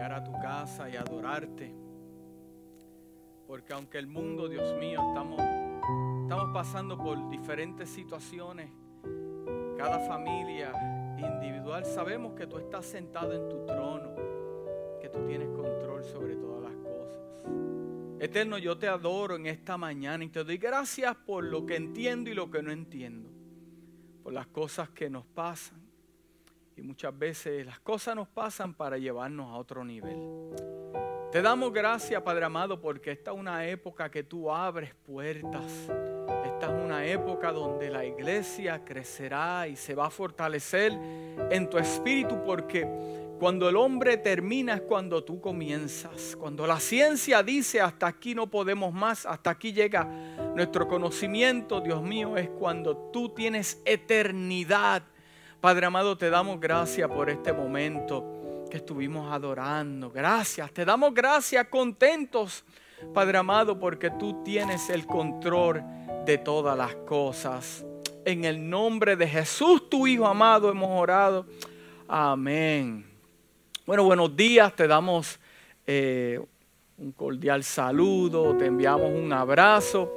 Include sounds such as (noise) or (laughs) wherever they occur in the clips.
llegar a tu casa y adorarte. Porque aunque el mundo, Dios mío, estamos, estamos pasando por diferentes situaciones, cada familia individual, sabemos que tú estás sentado en tu trono, que tú tienes control sobre todas las cosas. Eterno, yo te adoro en esta mañana y te doy gracias por lo que entiendo y lo que no entiendo, por las cosas que nos pasan. Y muchas veces las cosas nos pasan para llevarnos a otro nivel. Te damos gracias, Padre amado, porque esta es una época que tú abres puertas. Esta es una época donde la iglesia crecerá y se va a fortalecer en tu espíritu porque cuando el hombre termina es cuando tú comienzas. Cuando la ciencia dice hasta aquí no podemos más, hasta aquí llega nuestro conocimiento, Dios mío, es cuando tú tienes eternidad. Padre amado, te damos gracias por este momento que estuvimos adorando. Gracias, te damos gracias contentos, Padre amado, porque tú tienes el control de todas las cosas. En el nombre de Jesús, tu Hijo amado, hemos orado. Amén. Bueno, buenos días, te damos eh, un cordial saludo, te enviamos un abrazo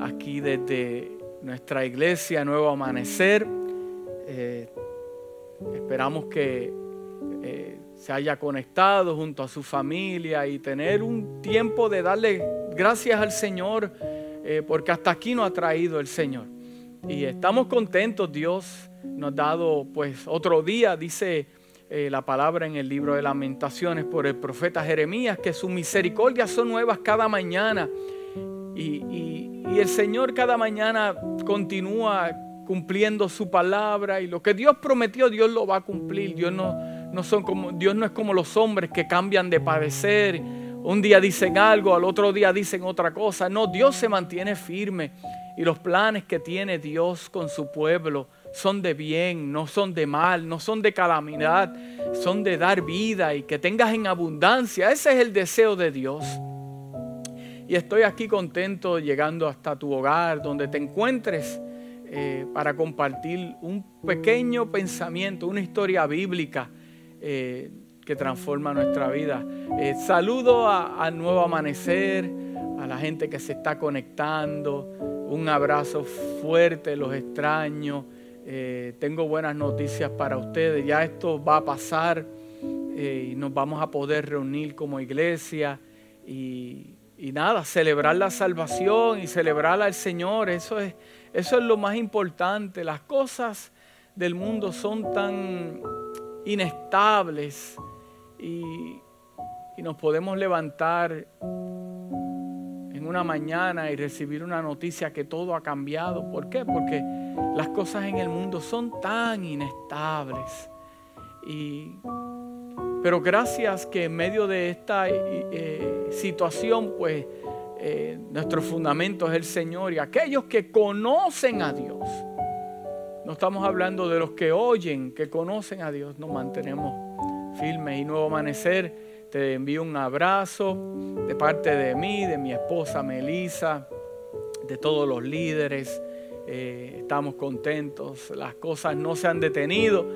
aquí desde nuestra iglesia Nuevo Amanecer. Eh, esperamos que eh, se haya conectado junto a su familia y tener un tiempo de darle gracias al Señor, eh, porque hasta aquí nos ha traído el Señor. Y estamos contentos, Dios nos ha dado pues otro día, dice eh, la palabra en el libro de lamentaciones por el profeta Jeremías, que sus misericordias son nuevas cada mañana. Y, y el Señor cada mañana continúa cumpliendo su palabra y lo que Dios prometió, Dios lo va a cumplir. Dios no no son como, Dios no es como los hombres que cambian de padecer. Un día dicen algo, al otro día dicen otra cosa. No, Dios se mantiene firme. Y los planes que tiene Dios con su pueblo son de bien, no son de mal, no son de calamidad, son de dar vida y que tengas en abundancia. Ese es el deseo de Dios. Y estoy aquí contento llegando hasta tu hogar, donde te encuentres, eh, para compartir un pequeño pensamiento, una historia bíblica eh, que transforma nuestra vida. Eh, saludo a, Nuevo Amanecer, a la gente que se está conectando. Un abrazo fuerte, los extraño. Tengo buenas noticias para ustedes. Ya esto va a pasar y nos vamos a poder reunir como iglesia y, y, nada, celebrar la salvación y celebrar al Señor. Eso es, eso es lo más importante. Las cosas del mundo son tan inestables y, nos podemos levantar en una mañana y recibir una noticia que todo ha cambiado. ¿Por qué? Porque las cosas en el mundo son tan inestables. Y, pero gracias que en medio de esta eh, situación, pues eh, nuestro fundamento es el Señor y aquellos que conocen a Dios no estamos hablando de los que oyen, que conocen a Dios. Nos mantenemos firmes y nuevo amanecer. Te envío un abrazo de parte de mí, de mi esposa Melisa, de todos los líderes. Eh, estamos contentos. Las cosas no se han detenido.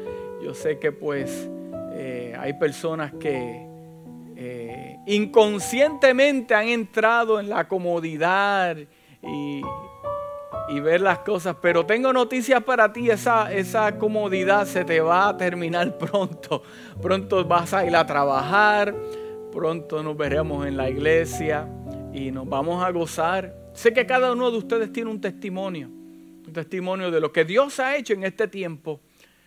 Yo sé que pues eh, hay personas que inconscientemente han entrado en la comodidad y, ver las cosas. Pero tengo noticias para ti, esa, esa comodidad se te va a terminar (laughs) pronto. Pronto vas a ir a trabajar, pronto nos veremos en la iglesia y nos vamos a gozar. Sé que cada uno de ustedes tiene un testimonio, un testimonio de lo que Dios ha hecho en este tiempo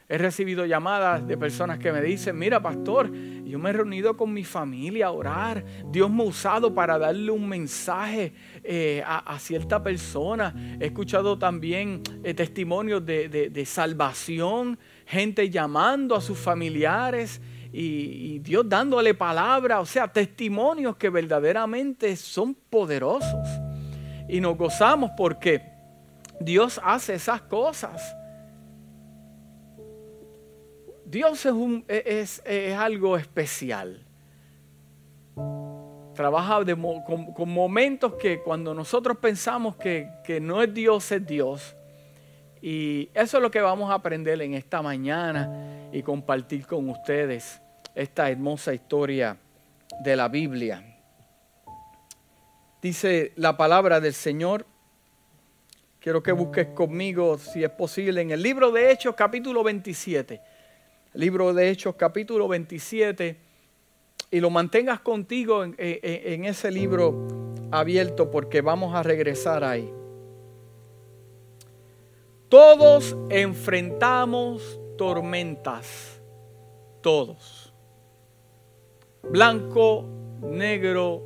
He recibido llamadas de personas que me dicen, mira pastor, yo me he reunido con mi familia a orar. Dios me ha usado para darle un mensaje eh, a, cierta persona. He escuchado también eh, testimonios de, salvación, gente llamando a sus familiares y, y Dios dándole palabra. O sea, testimonios que verdaderamente son poderosos. Y nos gozamos porque Dios hace esas cosas. Dios e, es, algo especial. Trabaja con, momentos que cuando nosotros pensamos que, que no es Dios, es Dios. Y eso es lo que vamos a aprender en esta mañana y compartir con ustedes esta hermosa historia de la Biblia. Dice la palabra del Señor. Quiero que busques conmigo, si es posible, en el libro de Hechos capítulo 27. Libro de Hechos capítulo 27. Y lo mantengas contigo en, ese libro abierto porque vamos a regresar ahí. Todos enfrentamos tormentas. Todos. Blanco, negro,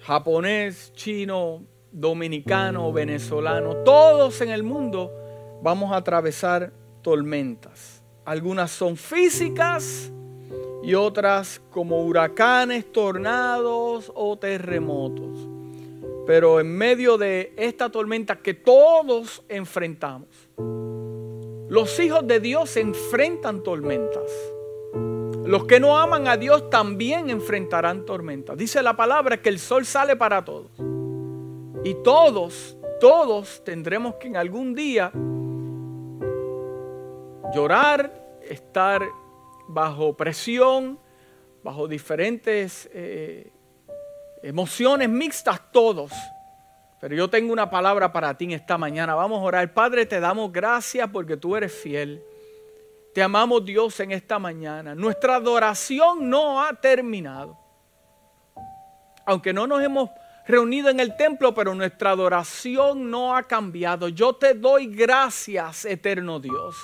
japonés, chino, dominicano, venezolano. Todos en el mundo vamos a atravesar tormentas. Algunas son físicas y otras como huracanes, tornados o terremotos. Pero en medio de esta tormenta que todos enfrentamos, los hijos de Dios enfrentan tormentas. Los que no aman a Dios también enfrentarán tormentas. Dice la palabra que el sol sale para todos. Y todos, todos tendremos que en algún día llorar, estar bajo presión, bajo diferentes eh, emociones mixtas todos. Pero yo tengo una palabra para ti en esta mañana. Vamos a orar. Padre, te damos gracias porque tú eres fiel. Te amamos Dios en esta mañana. Nuestra adoración no ha terminado. Aunque no nos hemos reunido en el templo, pero nuestra adoración no ha cambiado. Yo te doy gracias, eterno Dios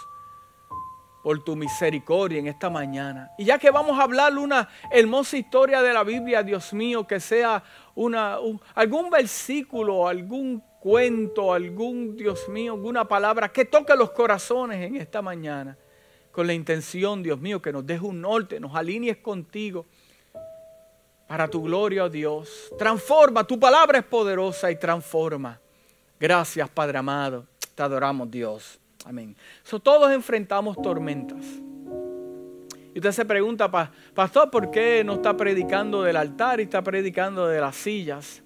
por tu misericordia en esta mañana. Y ya que vamos a hablar una hermosa historia de la Biblia, Dios mío, que sea una, algún versículo, algún cuento, algún, Dios mío, alguna palabra que toque los corazones en esta mañana. Con la intención, Dios mío, que nos deje un norte, nos alinees contigo. Para tu gloria, oh Dios. Transforma, tu palabra es poderosa y transforma. Gracias, Padre amado. Te adoramos, Dios. Amén. todos enfrentamos tormentas. Y usted se pregunta, pastor, ¿por qué no está predicando del altar y está predicando de las sillas?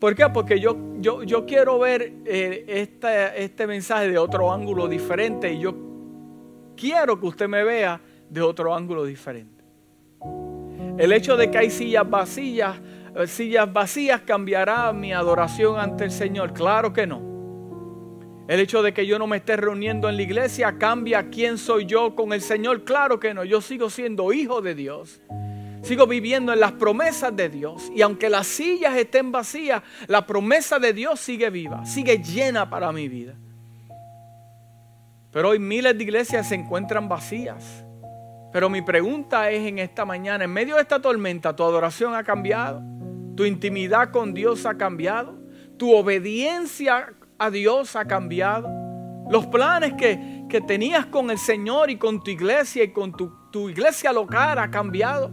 ¿Por qué? Porque yo, yo, yo quiero ver este, este mensaje de otro ángulo diferente y yo quiero que usted me vea de otro ángulo diferente. El hecho de que hay sillas vacías, eh, sillas vacías cambiará mi adoración ante el Señor. Claro que no. El hecho de que yo no me esté reuniendo en la iglesia cambia quién soy yo con el Señor. Claro que no, yo sigo siendo hijo de Dios. Sigo viviendo en las promesas de Dios. Y aunque las sillas estén vacías, la promesa de Dios sigue viva, sigue llena para mi vida. Pero hoy miles de iglesias se encuentran vacías. Pero mi pregunta es en esta mañana, en medio de esta tormenta, ¿tu adoración ha cambiado? ¿Tu intimidad con Dios ha cambiado? ¿Tu obediencia a Dios ha cambiado. Los planes que, que tenías con el Señor y con tu iglesia y con tu, tu iglesia local ha cambiado.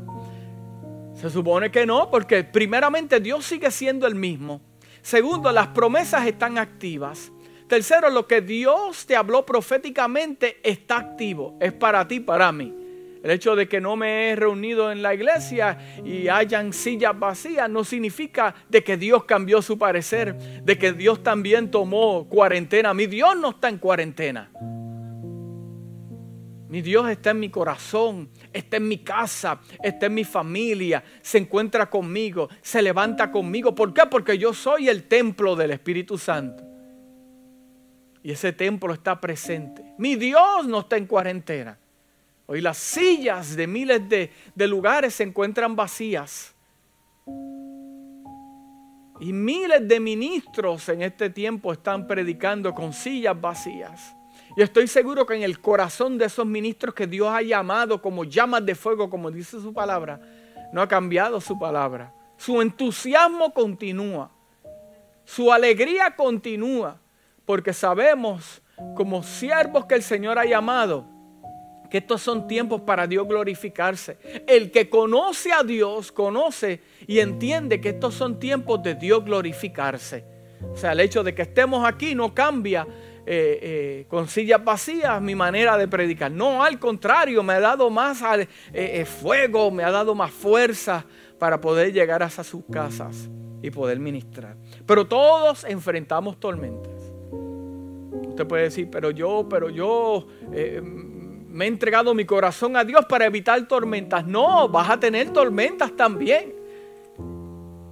Se supone que no, porque primeramente Dios sigue siendo el mismo. Segundo, las promesas están activas. Tercero, lo que Dios te habló proféticamente está activo. Es para ti, para mí. El hecho de que no me he reunido en la iglesia y hayan sillas vacías no significa de que Dios cambió su parecer, de que Dios también tomó cuarentena. Mi Dios no está en cuarentena. Mi Dios está en mi corazón, está en mi casa, está en mi familia, se encuentra conmigo, se levanta conmigo. ¿Por qué? Porque yo soy el templo del Espíritu Santo. Y ese templo está presente. Mi Dios no está en cuarentena. Hoy las sillas de miles de, lugares se encuentran vacías. Y miles de ministros en este tiempo están predicando con sillas vacías. Y estoy seguro que en el corazón de esos ministros que Dios ha llamado como llamas de fuego, como dice su palabra, no ha cambiado su palabra. Su entusiasmo continúa. Su alegría continúa. Porque sabemos como siervos que el Señor ha llamado que estos son tiempos para Dios glorificarse. El que conoce a Dios, conoce y entiende que estos son tiempos de Dios glorificarse. O sea, el hecho de que estemos aquí no cambia eh, eh, con sillas vacías mi manera de predicar. No, al contrario, me ha dado más eh, fuego, me ha dado más fuerza para poder llegar hasta sus casas y poder ministrar. Pero todos enfrentamos tormentas. Usted puede decir, pero yo, pero yo me he entregado mi corazón a Dios para evitar tormentas. No, vas a tener tormentas también.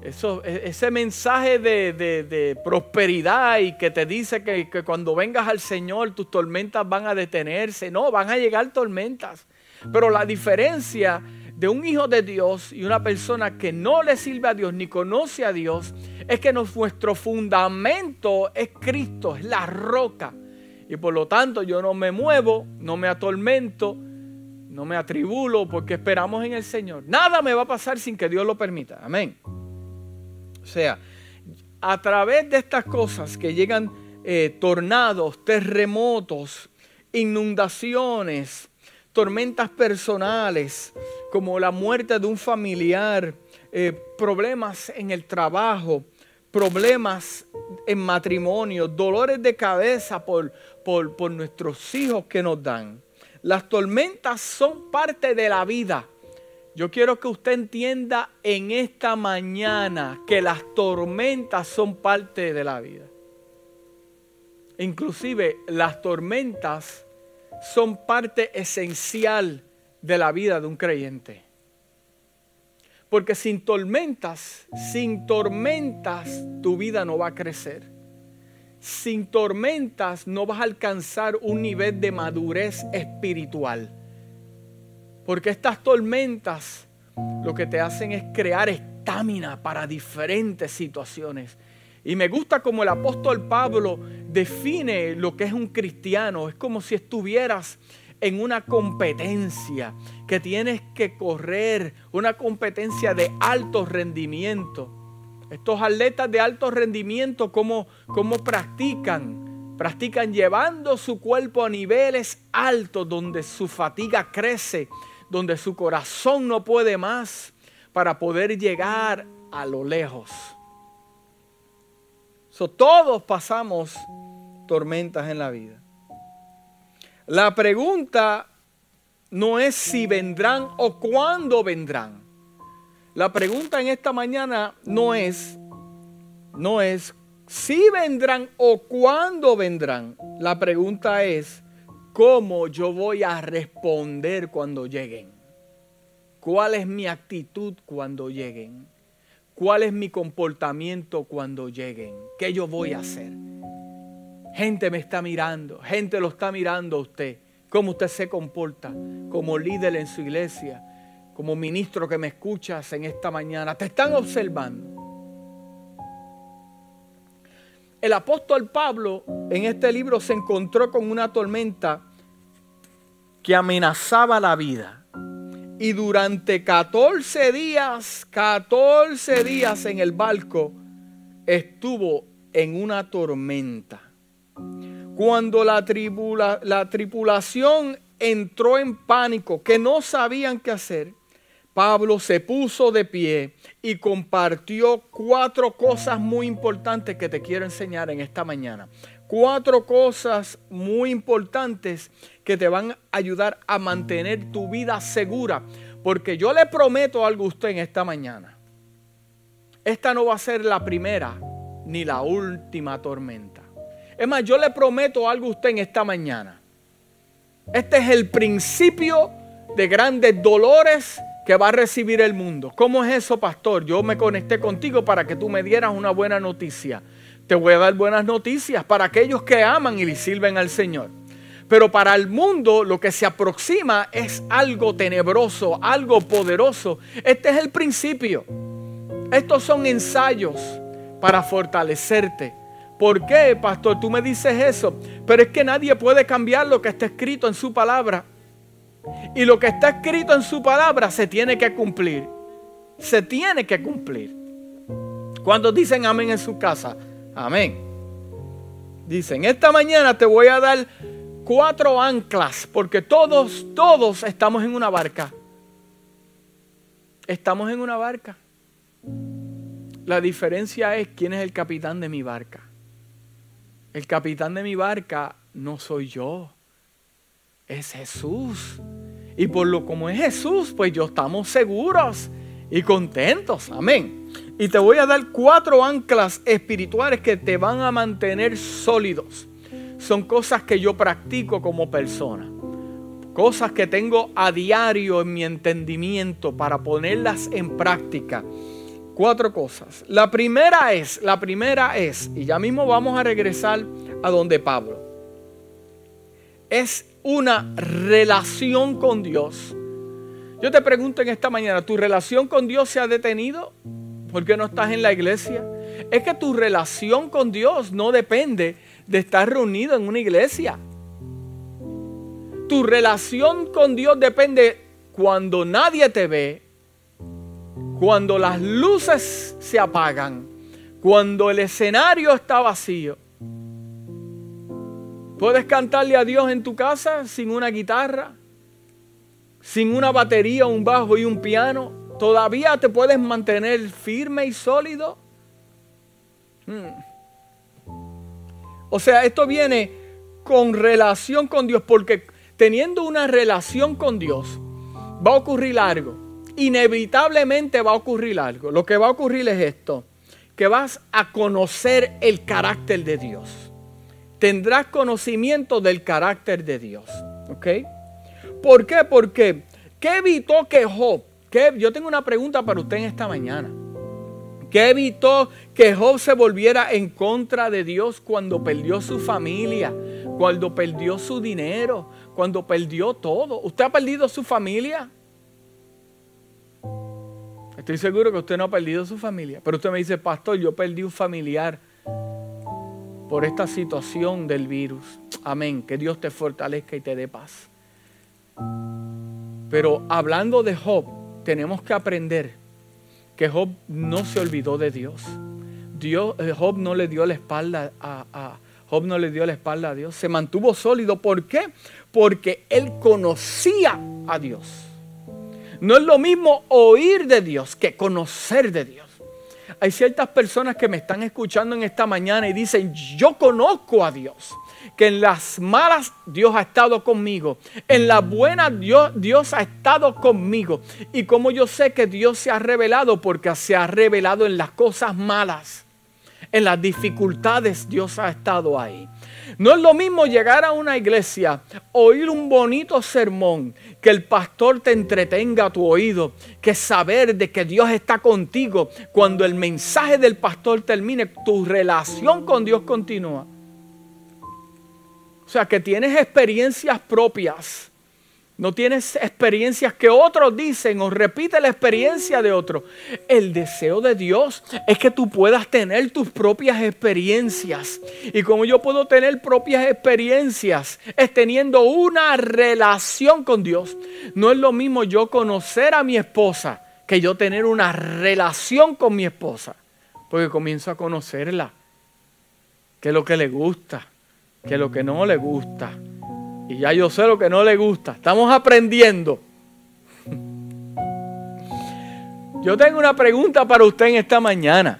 E, ese mensaje de, prosperidad y que te dice que, que cuando vengas al Señor tus tormentas van a detenerse. No, van a llegar tormentas. Pero la diferencia de un hijo de Dios y una persona que no le sirve a Dios ni conoce a Dios es que nuestro fundamento es Cristo, es la roca. Y por lo tanto yo no me muevo, no me atormento, no me atribulo porque esperamos en el Señor. Nada me va a pasar sin que Dios lo permita. Amén. O sea, a través de estas cosas que llegan eh, tornados, terremotos, inundaciones, tormentas personales, como la muerte de un familiar, eh, problemas en el trabajo, problemas en matrimonio, dolores de cabeza por, por, nuestros hijos que nos dan. Las tormentas son parte de la vida. Yo quiero que usted entienda en esta mañana que las tormentas son parte de la vida. Inclusive las tormentas son parte esencial de la vida de un creyente. Porque sin tormentas, sin tormentas, tu vida no va a crecer. Sin tormentas no vas a alcanzar un nivel de madurez espiritual. Porque estas tormentas lo que te hacen es crear estamina para diferentes situaciones. Y me gusta como el apóstol Pablo define lo que es un cristiano. Es como si estuvieras en una competencia que tienes que correr, una competencia de alto rendimiento. Estos atletas de alto rendimiento, ¿cómo, cómo practican? Practican llevando su cuerpo a niveles altos donde su fatiga crece, donde su corazón no puede más para poder llegar a lo lejos. todos pasamos tormentas en la vida. La pregunta no es si vendrán o cuándo vendrán. La pregunta en esta mañana no es, no es si vendrán o cuándo vendrán. La pregunta es cómo yo voy a responder cuando lleguen. ¿Cuál es mi actitud cuando lleguen? ¿Cuál es mi comportamiento cuando lleguen? ¿Qué yo voy a hacer? Gente me está mirando, gente lo está mirando a usted, cómo usted se comporta como líder en su iglesia, como ministro que me escuchas en esta mañana. Te están observando. El apóstol Pablo en este libro se encontró con una tormenta que amenazaba la vida. Y durante 14 días, 14 días en el barco, estuvo en una tormenta. Cuando la, la tripulación entró en pánico, que no sabían qué hacer, Pablo se puso de pie y compartió cuatro cosas muy importantes que te quiero enseñar en esta mañana. Cuatro cosas muy importantes que te van a ayudar a mantener tu vida segura. Porque yo le prometo algo a usted en esta mañana. Esta no va a ser la primera ni la última tormenta. Es más, yo le prometo algo a usted en esta mañana. Este es el principio de grandes dolores que va a recibir el mundo. ¿Cómo es eso, pastor? Yo me conecté contigo para que tú me dieras una buena noticia. Te voy a dar buenas noticias para aquellos que aman y le sirven al Señor. Pero para el mundo lo que se aproxima es algo tenebroso, algo poderoso. Este es el principio. Estos son ensayos para fortalecerte ¿Por qué, pastor? Tú me dices eso. Pero es que nadie puede cambiar lo que está escrito en su palabra. Y lo que está escrito en su palabra se tiene que cumplir. Se tiene que cumplir. Cuando dicen amén en su casa? Amén. Dicen, esta mañana te voy a dar cuatro anclas, porque todos, todos estamos en una barca. Estamos en una barca. La diferencia es quién es el capitán de mi barca. El capitán de mi barca no soy yo, es Jesús. Y por lo como es Jesús, pues yo estamos seguros y contentos. Amén. Y te voy a dar cuatro anclas espirituales que te van a mantener sólidos. Son cosas que yo practico como persona. cosas que tengo a diario en mi entendimiento para ponerlas en práctica. Cuatro cosas. La primera es, la primera es, y ya mismo vamos a regresar a donde Pablo. Es una relación con Dios. Yo te pregunto en esta mañana, ¿tu relación con Dios se ha detenido? ¿Por qué no estás en la iglesia? Es que tu relación con Dios no depende de estar reunido en una iglesia. Tu relación con Dios depende cuando nadie te ve, cuando las luces se apagan, cuando el escenario está vacío. Puedes cantarle a Dios en tu casa sin una guitarra, sin una batería, un bajo y un piano. Todavía te puedes mantener firme y sólido. Hmm. O sea, esto viene con relación con Dios, porque teniendo una relación con Dios, va a ocurrir algo. Inevitablemente va a ocurrir algo. Lo que va a ocurrir es esto, que vas a conocer el carácter de Dios. Tendrás conocimiento del carácter de Dios. ¿Ok? ¿Por qué? Porque, ¿qué evitó que Job? yo tengo una pregunta para usted en esta mañana. ¿Qué evitó que Job se volviera en contra de Dios cuando perdió su familia, cuando perdió su dinero, cuando perdió todo. ¿Usted ha perdido su familia? Estoy seguro que usted no ha perdido su familia. Pero usted me dice, pastor, yo perdí un familiar por esta situación del virus. Amén. Que Dios te fortalezca y te dé paz. Pero hablando de Job, tenemos que aprender que Job no se olvidó de Dios. Dios eh, Job no le dio la espalda a, Job no le dio la espalda a Dios. Se mantuvo sólido. ¿Por qué? porque él conocía a Dios. No es lo mismo oír de Dios que conocer de Dios. Hay ciertas personas que me están escuchando en esta mañana y dicen, yo conozco a Dios. Que en las malas Dios ha estado conmigo. En las buenas Dios, Dios ha estado conmigo. Y como yo sé que Dios se ha revelado, porque se ha revelado en las cosas malas. En las dificultades Dios ha estado ahí. No es lo mismo llegar a una iglesia, oír un bonito sermón, que el pastor te entretenga a tu oído, que saber de que Dios está contigo. Cuando el mensaje del pastor termine, tu relación con Dios continúa. O sea, que tienes experiencias propias no tienes experiencias que otros dicen o repite la experiencia de otros. El deseo de Dios es que tú puedas tener tus propias experiencias. Y como yo puedo tener propias experiencias, es teniendo una relación con Dios. No es lo mismo yo conocer a mi esposa que yo tener una relación con mi esposa. Porque comienzo a conocerla. ¿Qué es lo que le gusta? ¿Qué es lo que no le gusta? Y ya yo sé lo que no le gusta. Estamos aprendiendo. Yo tengo una pregunta para usted en esta mañana.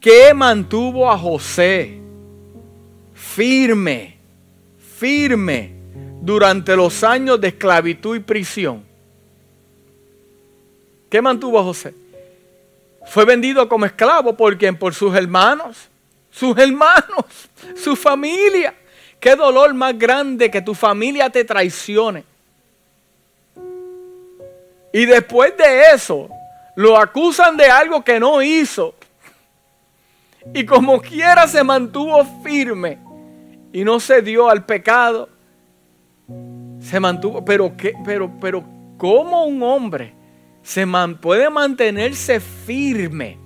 ¿Qué mantuvo a José firme, firme durante los años de esclavitud y prisión? ¿Qué mantuvo a José? Fue vendido como esclavo por quien? Por sus hermanos, sus hermanos, su familia. Qué dolor más grande que tu familia te traicione. Y después de eso, lo acusan de algo que no hizo. Y como quiera se mantuvo firme y no se dio al pecado. Se mantuvo, pero qué, pero, pero, ¿cómo un hombre se puede mantenerse firme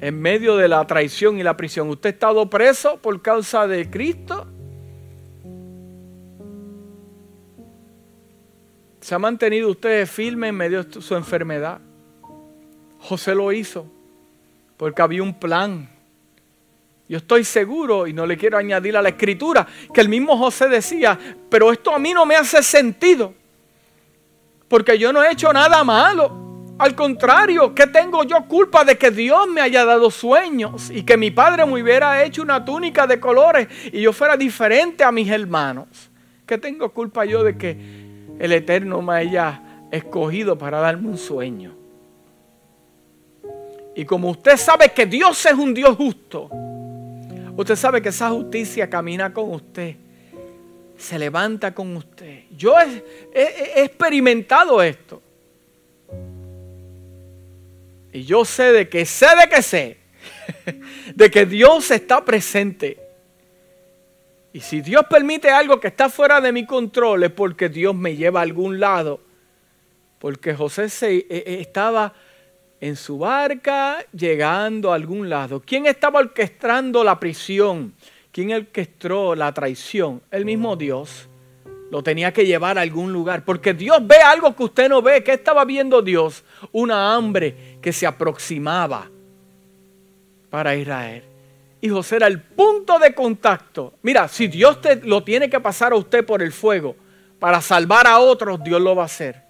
en medio de la traición y la prisión? ¿Usted ha estado preso por causa de Cristo? ¿Se ha mantenido usted firme en medio de su enfermedad? José lo hizo porque había un plan. Yo estoy seguro, y no le quiero añadir a la escritura, que el mismo José decía, pero esto a mí no me hace sentido, porque yo no he hecho nada malo. Al contrario, ¿qué tengo yo culpa de que Dios me haya dado sueños y que mi padre me hubiera hecho una túnica de colores y yo fuera diferente a mis hermanos? ¿Qué tengo culpa yo de que el Eterno me haya escogido para darme un sueño. Y como usted sabe que Dios es un Dios justo, usted sabe que esa justicia camina con usted se levanta con usted. Yo he, he experimentado esto. Y yo sé de que sé de que sé, (laughs) de que Dios está presente. Y si Dios permite algo que está fuera de mi control es porque Dios me lleva a algún lado. Porque José se, e, e, estaba en su barca llegando a algún lado. ¿Quién estaba orquestando la prisión? ¿Quién orquestó la traición? El mismo Dios. Lo tenía que llevar a algún lugar. Porque Dios ve algo que usted no ve. ¿Qué estaba viendo Dios? Una hambre que se aproximaba para Israel. Y José el punto de contacto. Mira, si Dios te lo tiene que pasar a usted por el fuego para salvar a otros, Dios lo va a hacer.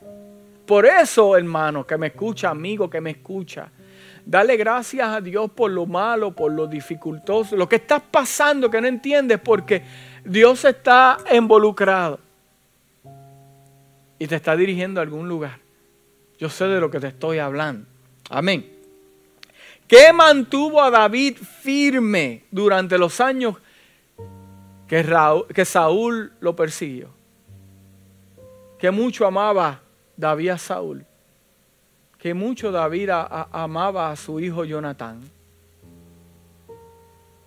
Por eso, hermano, que me escucha, amigo, que me escucha, dale gracias a Dios por lo malo, por lo dificultoso, lo que estás pasando que no entiendes, porque Dios está involucrado y te está dirigiendo a algún lugar. Yo sé de lo que te estoy hablando. Amén. ¿Qué mantuvo a David firme durante los años que, Saúl lo persiguió? Que mucho amaba David a Saúl. Que mucho David amaba a su hijo Jonatán.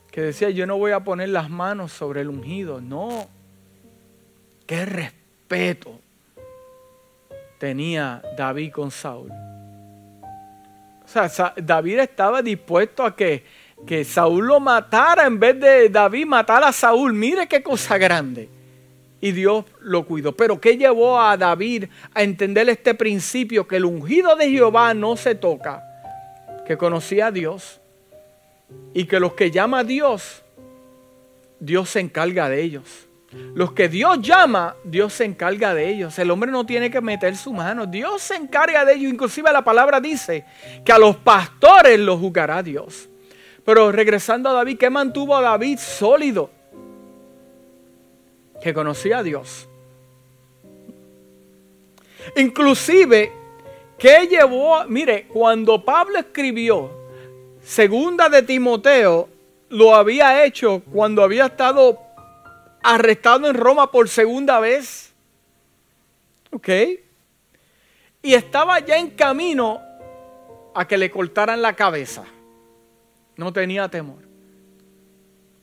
Que decía, yo no voy a poner las manos sobre el ungido. No. Qué respeto tenía David con Saúl. O sea, David estaba dispuesto a que, que Saúl lo matara en vez de David matar a Saúl. Mire qué cosa grande. Y Dios lo cuidó. Pero ¿qué llevó a David a entender este principio? Que el ungido de Jehová no se toca. Que conocía a Dios. Y que los que llama a Dios, Dios se encarga de ellos. Los que Dios llama, Dios se encarga de ellos. El hombre no tiene que meter su mano. Dios se encarga de ellos. Inclusive la palabra dice que a los pastores los juzgará Dios. Pero regresando a David, ¿qué mantuvo a David sólido? Que conocía a Dios. Inclusive, ¿qué llevó? Mire, cuando Pablo escribió Segunda de Timoteo, lo había hecho cuando había estado arrestado en Roma por segunda vez. ¿Ok? Y estaba ya en camino a que le cortaran la cabeza. No tenía temor.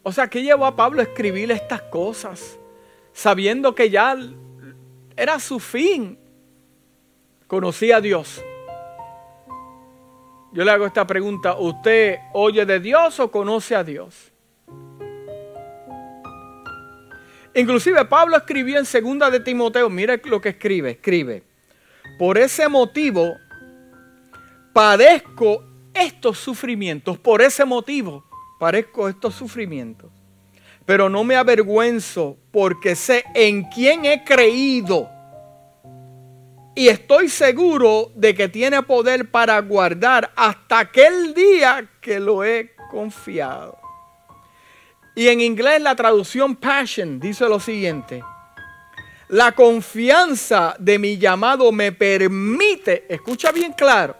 O sea, ¿qué llevó a Pablo a escribir estas cosas? Sabiendo que ya era su fin. Conocía a Dios. Yo le hago esta pregunta, ¿usted oye de Dios o conoce a Dios? Inclusive Pablo escribió en segunda de Timoteo, mire lo que escribe, escribe, por ese motivo padezco estos sufrimientos, por ese motivo padezco estos sufrimientos, pero no me avergüenzo porque sé en quién he creído y estoy seguro de que tiene poder para guardar hasta aquel día que lo he confiado. Y en inglés la traducción Passion dice lo siguiente. La confianza de mi llamado me permite, escucha bien claro,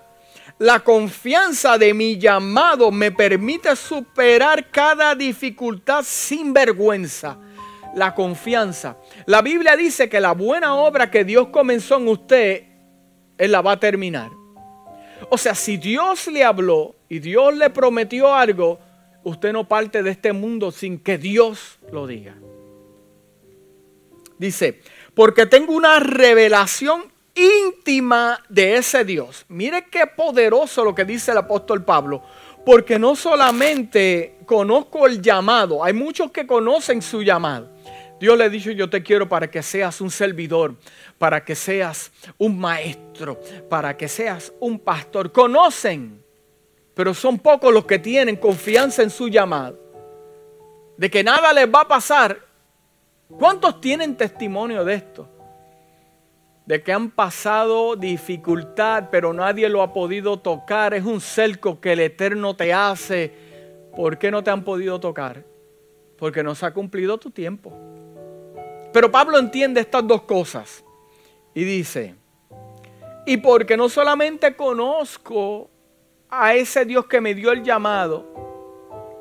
la confianza de mi llamado me permite superar cada dificultad sin vergüenza. La confianza. La Biblia dice que la buena obra que Dios comenzó en usted, Él la va a terminar. O sea, si Dios le habló y Dios le prometió algo, usted no parte de este mundo sin que Dios lo diga. Dice, porque tengo una revelación íntima de ese Dios. Mire qué poderoso lo que dice el apóstol Pablo. Porque no solamente conozco el llamado, hay muchos que conocen su llamado. Dios le ha dicho, yo te quiero para que seas un servidor, para que seas un maestro, para que seas un pastor. Conocen pero son pocos los que tienen confianza en su llamado. De que nada les va a pasar. ¿Cuántos tienen testimonio de esto? De que han pasado dificultad, pero nadie lo ha podido tocar. Es un cerco que el Eterno te hace. ¿Por qué no te han podido tocar? Porque no se ha cumplido tu tiempo. Pero Pablo entiende estas dos cosas. Y dice, y porque no solamente conozco a ese Dios que me dio el llamado.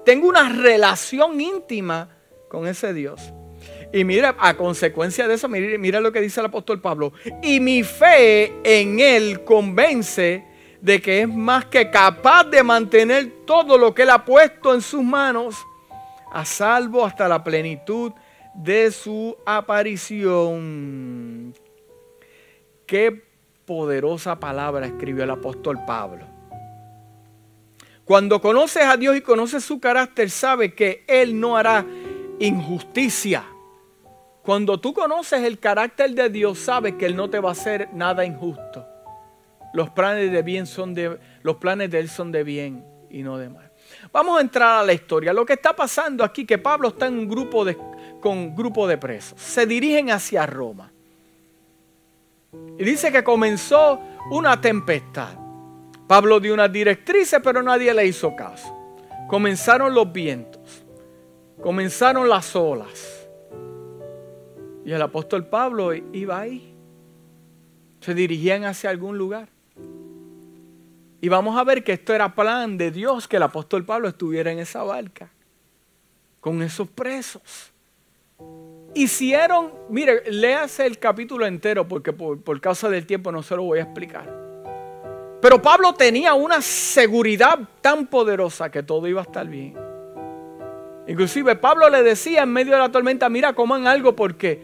Tengo una relación íntima con ese Dios. Y mira, a consecuencia de eso, mira, lo que dice el apóstol Pablo. Y mi fe en Él convence de que es más que capaz de mantener todo lo que Él ha puesto en sus manos a salvo hasta la plenitud de su aparición. Qué poderosa palabra escribió el apóstol Pablo. Cuando conoces a Dios y conoces su carácter, sabes que Él no hará injusticia. Cuando tú conoces el carácter de Dios, sabes que Él no te va a hacer nada injusto. Los planes de bien son de los planes de él son de bien y no de mal. Vamos a entrar a la historia. Lo que está pasando aquí que Pablo está en un grupo de con grupo de presos. Se dirigen hacia Roma. Y dice que comenzó una tempestad. Pablo dio unas directrices, pero nadie le hizo caso. Comenzaron los vientos. Comenzaron las olas. Y el apóstol Pablo iba ahí. Se dirigían hacia algún lugar. Y vamos a ver que esto era plan de Dios, que el apóstol Pablo estuviera en esa barca, con esos presos. Hicieron, mire, léase el capítulo entero porque por, causa del tiempo no se lo voy a explicar. Pero Pablo tenía una seguridad tan poderosa que todo iba a estar bien. Inclusive Pablo le decía en medio de la tormenta, mira, coman algo porque,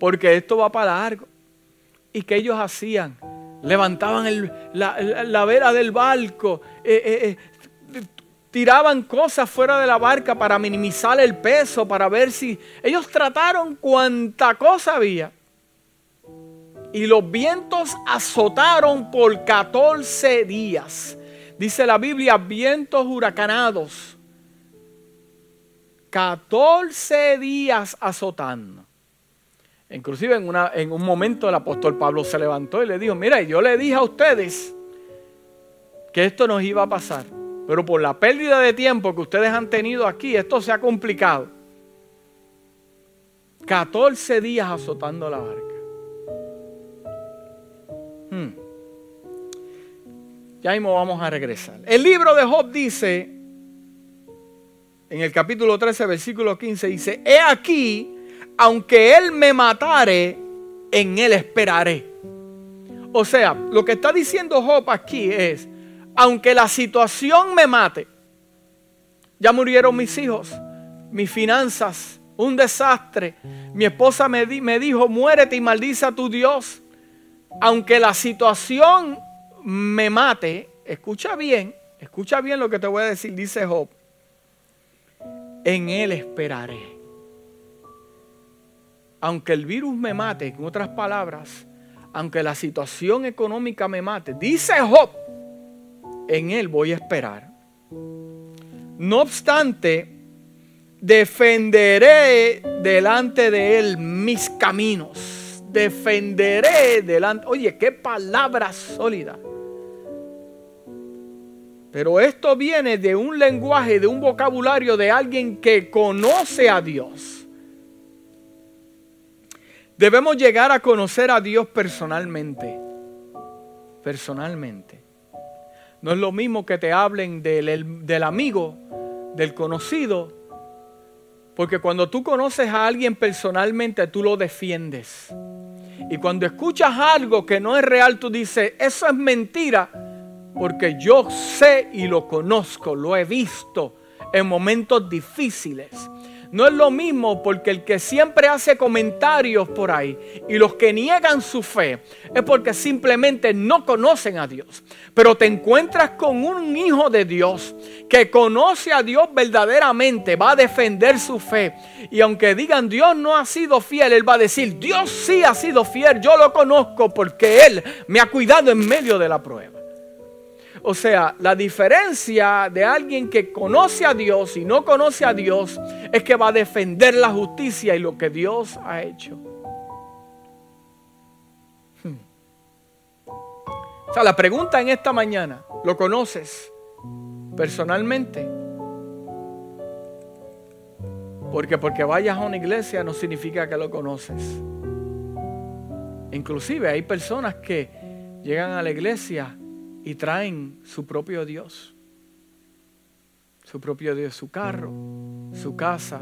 porque esto va para largo. ¿Y que ellos hacían? levantaban la, vera del barco, eh, eh, eh, tiraban cosas fuera de la barca para minimizar el peso, para ver si ellos trataron cuanta cosa había. Y los vientos azotaron por 14 días. Dice la Biblia, vientos huracanados. 14 días azotando. Inclusive en, en un momento el apóstol Pablo se levantó y le dijo, mira, yo le dije a ustedes que esto nos iba a pasar, pero por la pérdida de tiempo que ustedes han tenido aquí, esto se ha complicado. 14 días azotando la barca. Hmm. Ya mismo vamos a regresar. El libro de Job dice, en el capítulo 13, versículo 15, dice, he aquí, aunque Él me matare, en Él esperaré. O sea, lo que está diciendo Job aquí es, aunque la situación me mate, ya murieron mis hijos, mis finanzas, un desastre. Mi esposa me, me dijo, muérete y maldice a tu Dios. Aunque la situación me mate, escucha bien, escucha bien lo que te voy a decir, dice Job, en Él esperaré aunque el virus me mate, en otras palabras, aunque la situación económica me mate, dice Job, en él voy a esperar. No obstante, defenderé delante de él mis caminos. Defenderé delante. Oye, qué palabra sólida. Pero esto viene de un lenguaje, de un vocabulario de alguien que conoce a Dios Debemos llegar a conocer a Dios personalmente. Personalmente. No es lo mismo que te hablen del, del, amigo, del conocido, porque cuando tú conoces a alguien personalmente, tú lo defiendes. Y cuando escuchas algo que no es real, tú dices, eso es mentira, porque yo sé y lo conozco, lo he visto en momentos difíciles. No es lo mismo porque el que siempre hace comentarios por ahí y los que niegan su fe es porque simplemente no conocen a Dios. Pero te encuentras con un hijo de Dios que conoce a Dios verdaderamente, va a defender su fe. Y aunque digan Dios no ha sido fiel, él va a decir Dios sí ha sido fiel, yo lo conozco porque Él me ha cuidado en medio de la prueba. O sea, la diferencia de alguien que conoce a Dios y no conoce a Dios es que va a defender la justicia y lo que Dios ha hecho. Hmm. O sea, la pregunta en esta mañana, ¿lo conoces personalmente? Porque porque vayas a una iglesia no significa que lo conoces. Inclusive hay personas que llegan a la iglesia y traen su propio Dios. Su propio Dios, su carro, su casa,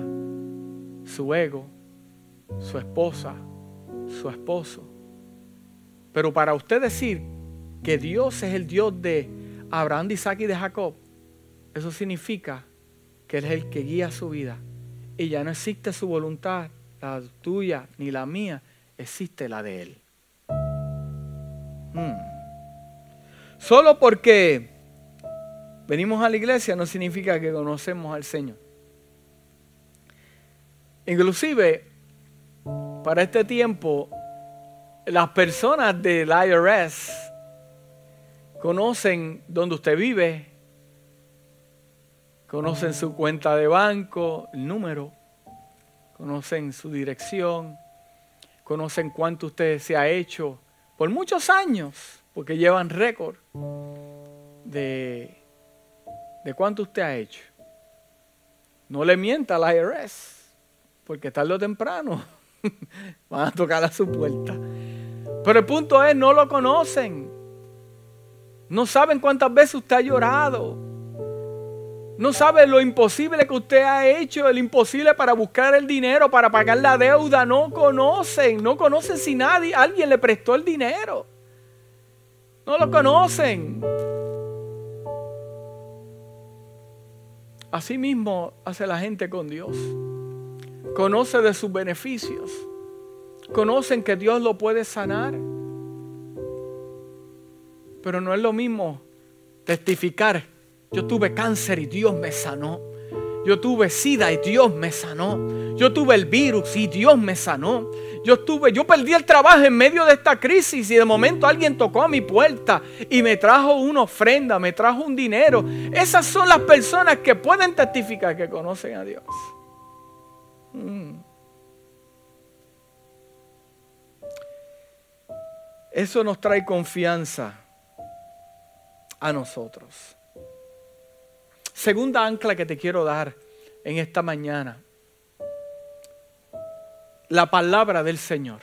su ego, su esposa, su esposo. Pero para usted decir que Dios es el Dios de Abraham, de Isaac y de Jacob, eso significa que Él es el que guía su vida. Y ya no existe su voluntad, la tuya ni la mía, existe la de Él. Hmm. Solo porque venimos a la iglesia no significa que conocemos al Señor. Inclusive, para este tiempo, las personas del IRS conocen dónde usted vive, conocen su cuenta de banco, el número, conocen su dirección, conocen cuánto usted se ha hecho por muchos años, porque llevan récord de, de cuánto usted ha hecho. No le mienta al IRS, porque tarde o temprano (laughs) van a tocar a su puerta. Pero el punto es, no lo conocen. No saben cuántas veces usted ha llorado. No saben lo imposible que usted ha hecho, el imposible para buscar el dinero, para pagar la deuda. No conocen, no conocen si nadie, alguien le prestó el dinero. No lo conocen. Así mismo hace la gente con Dios. Conoce de sus beneficios conocen que Dios lo puede sanar. Pero no es lo mismo testificar, yo tuve cáncer y Dios me sanó. Yo tuve sida y Dios me sanó. Yo tuve el virus y Dios me sanó. Yo tuve, yo perdí el trabajo en medio de esta crisis y de momento alguien tocó a mi puerta y me trajo una ofrenda, me trajo un dinero. Esas son las personas que pueden testificar que conocen a Dios. Mm. Eso nos trae confianza a nosotros. Segunda ancla que te quiero dar en esta mañana. La palabra del Señor.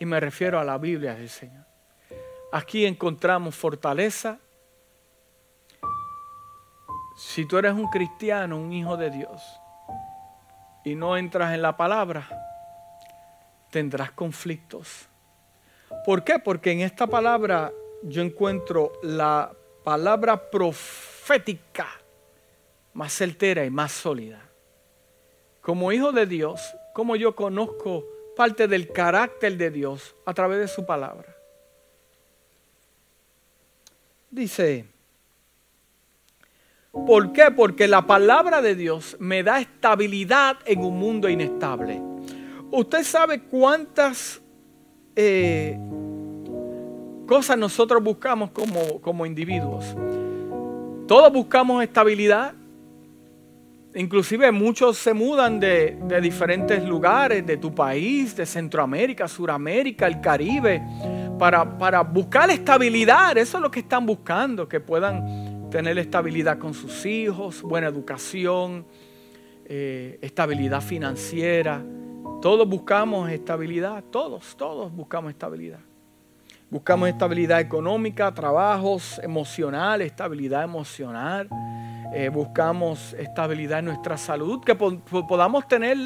Y me refiero a la Biblia del Señor. Aquí encontramos fortaleza. Si tú eres un cristiano, un hijo de Dios, y no entras en la palabra, tendrás conflictos. ¿Por qué? Porque en esta palabra yo encuentro la palabra profética más certera y más sólida. Como hijo de Dios, como yo conozco parte del carácter de Dios a través de su palabra. Dice, ¿por qué? Porque la palabra de Dios me da estabilidad en un mundo inestable. Usted sabe cuántas eh, cosas nosotros buscamos como, como individuos. Todos buscamos estabilidad. Inclusive muchos se mudan de, de, diferentes lugares, de tu país, de Centroamérica, Suramérica, el Caribe, para, para, buscar estabilidad. Eso es lo que están buscando, que puedan tener estabilidad con sus hijos, buena educación, eh, estabilidad financiera. Todos buscamos estabilidad, todos, todos buscamos estabilidad. Buscamos estabilidad económica, trabajos emocionales, estabilidad emocional. Eh, buscamos estabilidad en nuestra salud, que podamos tener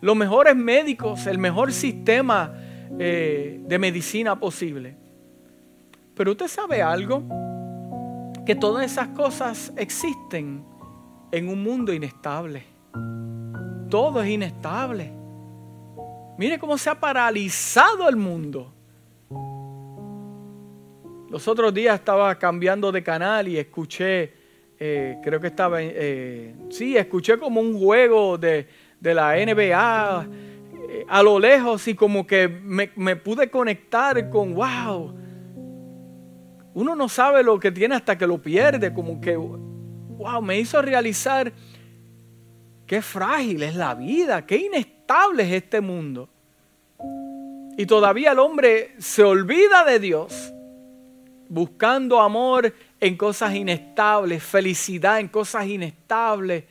los mejores médicos, el mejor sistema eh, de medicina posible. Pero usted sabe algo, que todas esas cosas existen en un mundo inestable. Todo es inestable. Mire cómo se ha paralizado el mundo. Los otros días estaba cambiando de canal y escuché, eh, creo que estaba, eh, sí, escuché como un juego de, la NBA eh, a lo lejos y como que me, me pude conectar con, wow, uno no sabe lo que tiene hasta que lo pierde, como que, wow, me hizo realizar qué frágil es la vida, qué inestable es este mundo. Y todavía el hombre se olvida de Dios, buscando amor en cosas inestables, felicidad en cosas inestables.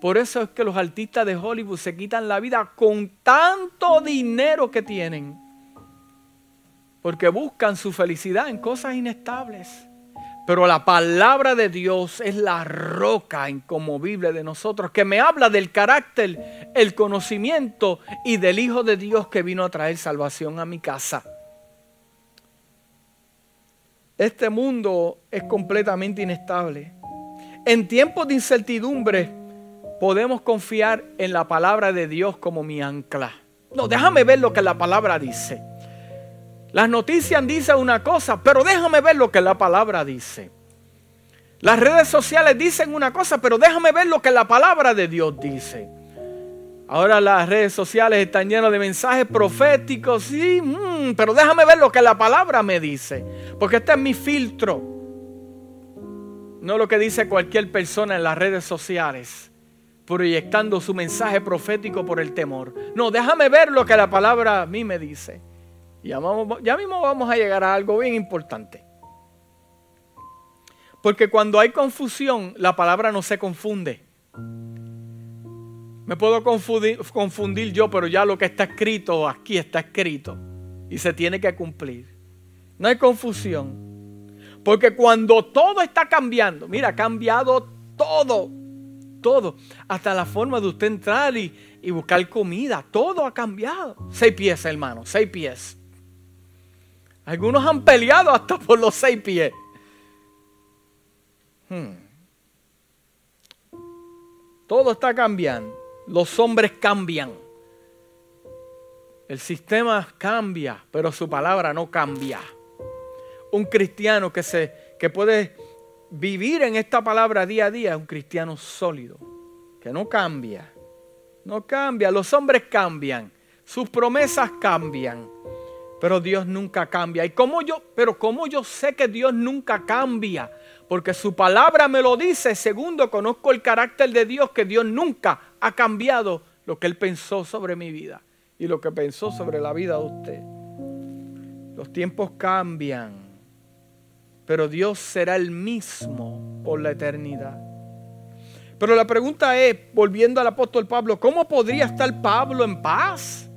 Por eso es que los artistas de Hollywood se quitan la vida con tanto dinero que tienen. Porque buscan su felicidad en cosas inestables. Pero la palabra de Dios es la roca incomovible de nosotros, que me habla del carácter, el conocimiento y del Hijo de Dios que vino a traer salvación a mi casa. Este mundo es completamente inestable. En tiempos de incertidumbre podemos confiar en la palabra de Dios como mi ancla. No, déjame ver lo que la palabra dice. Las noticias dicen una cosa, pero déjame ver lo que la palabra dice. Las redes sociales dicen una cosa, pero déjame ver lo que la palabra de Dios dice. Ahora las redes sociales están llenas de mensajes proféticos, sí, mm, pero déjame ver lo que la palabra me dice, porque este es mi filtro, no lo que dice cualquier persona en las redes sociales, proyectando su mensaje profético por el temor. No, déjame ver lo que la palabra a mí me dice. Ya, ya mismo vamos a llegar a algo bien importante. Porque cuando hay confusión, la palabra no se confunde. Me puedo confundir, yo, pero ya lo que está escrito aquí está escrito y se tiene que cumplir. No hay confusión. Porque cuando todo está cambiando, mira, ha cambiado todo, todo, hasta la forma de usted entrar y, y buscar comida, todo ha cambiado. Seis pies, hermano, seis pies. Algunos han peleado hasta por los seis pies. Hmm. Todo está cambiando. Los hombres cambian. El sistema cambia, pero su palabra no cambia. Un cristiano que, se, que puede vivir en esta palabra día a día es un cristiano sólido, que no cambia. No cambia. Los hombres cambian. Sus promesas cambian. Pero Dios nunca cambia. ¿Y cómo yo? Pero cómo yo sé que Dios nunca cambia? Porque su palabra me lo dice. Segundo, conozco el carácter de Dios que Dios nunca ha cambiado lo que Él pensó sobre mi vida y lo que pensó sobre la vida de usted. Los tiempos cambian, pero Dios será el mismo por la eternidad. Pero la pregunta es, volviendo al apóstol Pablo, ¿cómo podría estar Pablo en paz?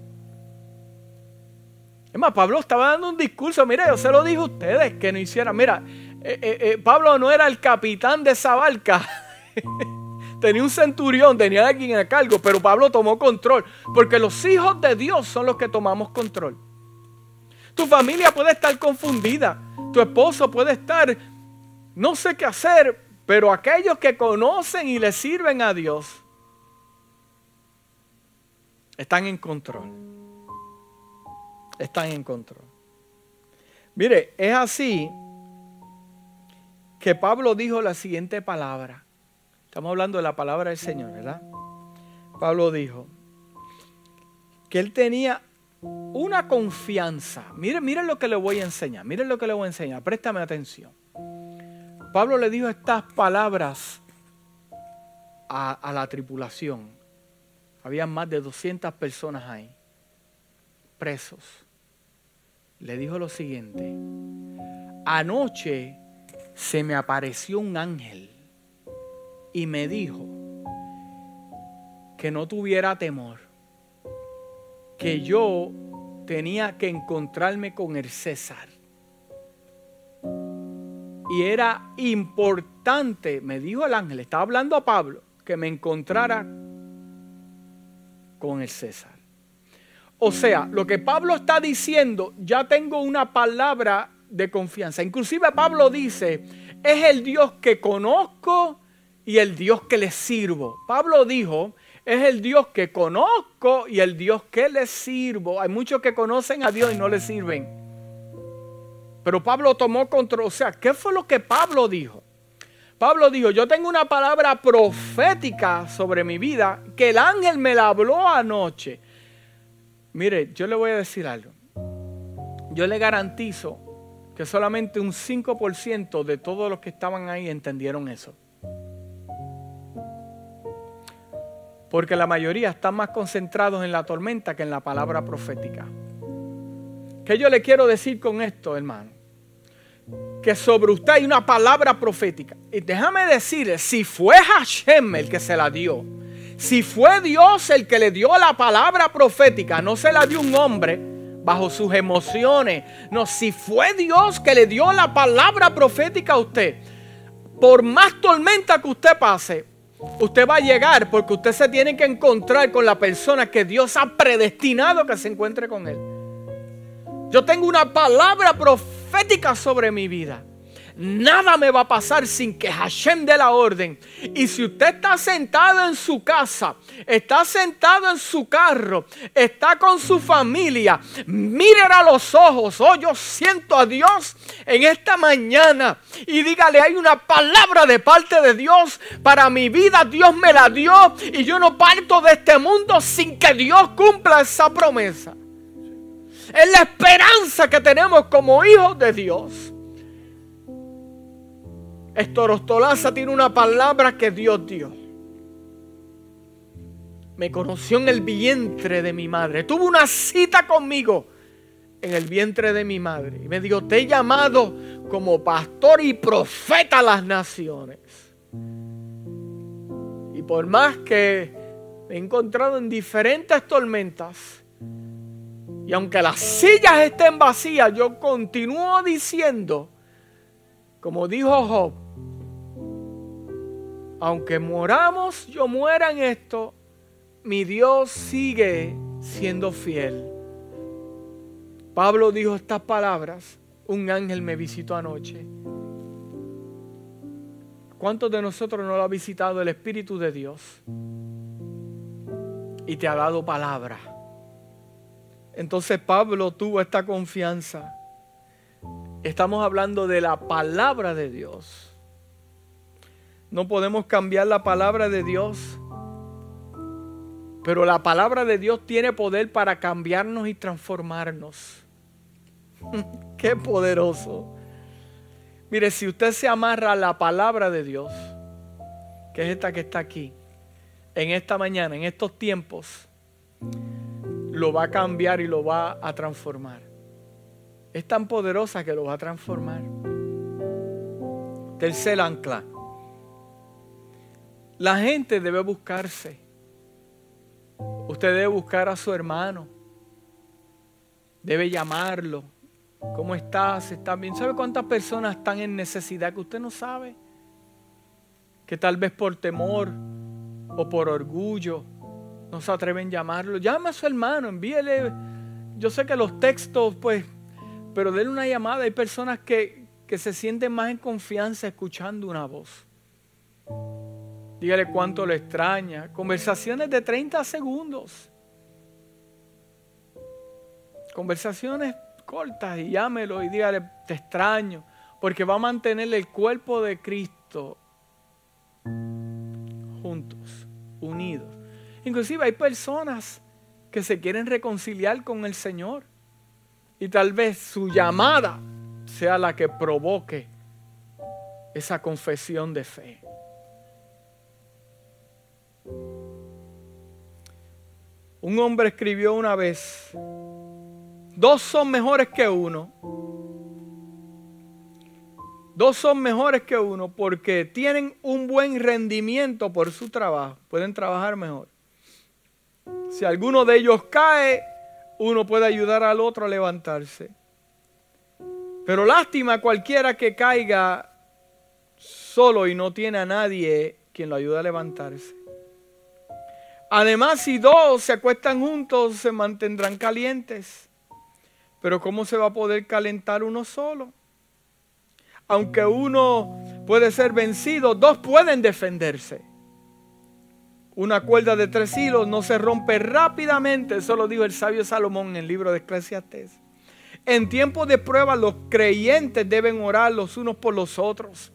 Es más, Pablo estaba dando un discurso, mira, yo se lo dije a ustedes que no hicieran. Mira, eh, eh, eh, Pablo no era el capitán de esa barca. (laughs) tenía un centurión, tenía alguien a cargo, pero Pablo tomó control. Porque los hijos de Dios son los que tomamos control. Tu familia puede estar confundida. Tu esposo puede estar, no sé qué hacer, pero aquellos que conocen y le sirven a Dios están en control están en control. Mire, es así que Pablo dijo la siguiente palabra. Estamos hablando de la palabra del Señor, ¿verdad? Pablo dijo que él tenía una confianza. Miren, miren lo que le voy a enseñar. Miren lo que le voy a enseñar. Préstame atención. Pablo le dijo estas palabras a, a la tripulación. Había más de 200 personas ahí, presos le dijo lo siguiente, anoche se me apareció un ángel y me dijo que no tuviera temor, que yo tenía que encontrarme con el César. Y era importante, me dijo el ángel, estaba hablando a Pablo, que me encontrara con el César. O sea, lo que Pablo está diciendo, ya tengo una palabra de confianza. Inclusive Pablo dice, es el Dios que conozco y el Dios que le sirvo. Pablo dijo, es el Dios que conozco y el Dios que le sirvo. Hay muchos que conocen a Dios y no le sirven. Pero Pablo tomó control. O sea, ¿qué fue lo que Pablo dijo? Pablo dijo, yo tengo una palabra profética sobre mi vida que el ángel me la habló anoche. Mire, yo le voy a decir algo. Yo le garantizo que solamente un 5% de todos los que estaban ahí entendieron eso. Porque la mayoría están más concentrados en la tormenta que en la palabra profética. ¿Qué yo le quiero decir con esto, hermano? Que sobre usted hay una palabra profética. Y déjame decirle, si fue Hashem el que se la dio, si fue Dios el que le dio la palabra profética, no se la dio un hombre, bajo sus emociones. No, si fue Dios que le dio la palabra profética a usted, por más tormenta que usted pase, usted va a llegar porque usted se tiene que encontrar con la persona que Dios ha predestinado que se encuentre con él. Yo tengo una palabra profética sobre mi vida. Nada me va a pasar sin que Hashem dé la orden. Y si usted está sentado en su casa, está sentado en su carro, está con su familia, mire a los ojos. Oh, yo siento a Dios en esta mañana. Y dígale, hay una palabra de parte de Dios para mi vida. Dios me la dio. Y yo no parto de este mundo sin que Dios cumpla esa promesa. Es la esperanza que tenemos como hijos de Dios. Estorostolaza tiene una palabra que Dios dio. Me conoció en el vientre de mi madre. Tuvo una cita conmigo en el vientre de mi madre. Y me dijo, te he llamado como pastor y profeta a las naciones. Y por más que me he encontrado en diferentes tormentas, y aunque las sillas estén vacías, yo continúo diciendo, como dijo Job, aunque moramos, yo muera en esto, mi Dios sigue siendo fiel. Pablo dijo estas palabras, un ángel me visitó anoche. ¿Cuántos de nosotros no lo ha visitado el Espíritu de Dios? Y te ha dado palabra. Entonces Pablo tuvo esta confianza. Estamos hablando de la palabra de Dios. No podemos cambiar la palabra de Dios. Pero la palabra de Dios tiene poder para cambiarnos y transformarnos. (laughs) Qué poderoso. Mire, si usted se amarra a la palabra de Dios, que es esta que está aquí, en esta mañana, en estos tiempos, lo va a cambiar y lo va a transformar. Es tan poderosa que lo va a transformar. Tercer ancla. La gente debe buscarse. Usted debe buscar a su hermano. Debe llamarlo. ¿Cómo estás? ¿Estás bien? ¿Sabe cuántas personas están en necesidad que usted no sabe? Que tal vez por temor o por orgullo no se atreven a llamarlo. Llame a su hermano, envíele. Yo sé que los textos, pues, pero denle una llamada. Hay personas que, que se sienten más en confianza escuchando una voz. Dígale cuánto le extraña. Conversaciones de 30 segundos. Conversaciones cortas y llámelo y dígale, te extraño. Porque va a mantener el cuerpo de Cristo juntos, unidos. Inclusive hay personas que se quieren reconciliar con el Señor. Y tal vez su llamada sea la que provoque esa confesión de fe. Un hombre escribió una vez, dos son mejores que uno. Dos son mejores que uno porque tienen un buen rendimiento por su trabajo. Pueden trabajar mejor. Si alguno de ellos cae, uno puede ayudar al otro a levantarse. Pero lástima cualquiera que caiga solo y no tiene a nadie quien lo ayude a levantarse. Además, si dos se acuestan juntos, se mantendrán calientes. Pero ¿cómo se va a poder calentar uno solo? Aunque uno puede ser vencido, dos pueden defenderse. Una cuerda de tres hilos no se rompe rápidamente, eso lo dijo el sabio Salomón en el libro de Eclesiastes. En tiempos de prueba los creyentes deben orar los unos por los otros.